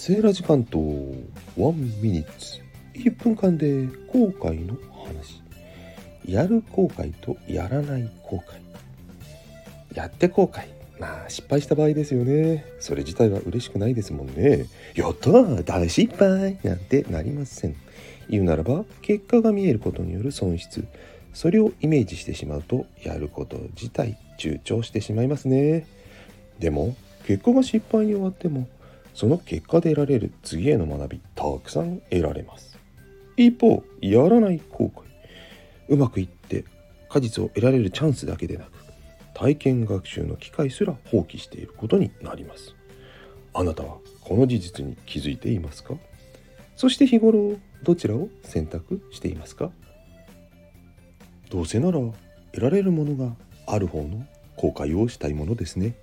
セーラ時間とワンミニッツ。1分間で後悔の話。やる後悔とやらない後悔。やって後悔。まあ失敗した場合ですよね。それ自体は嬉しくないですもんね。やったー大失敗なんてなりません。言うならば結果が見えることによる損失。それをイメージしてしまうとやること自体躊躇してしまいますね。でも結果が失敗に終わってもその結果で得られる次への学びたくさん得られます。一方やらない後悔。うまくいって果実を得られるチャンスだけでなく体験学習の機会すら放棄していることになります。あなたはこの事実に気づいていますか？そして日頃どちらを選択していますか？どうせなら得られるものがある方の後悔をしたいものですね。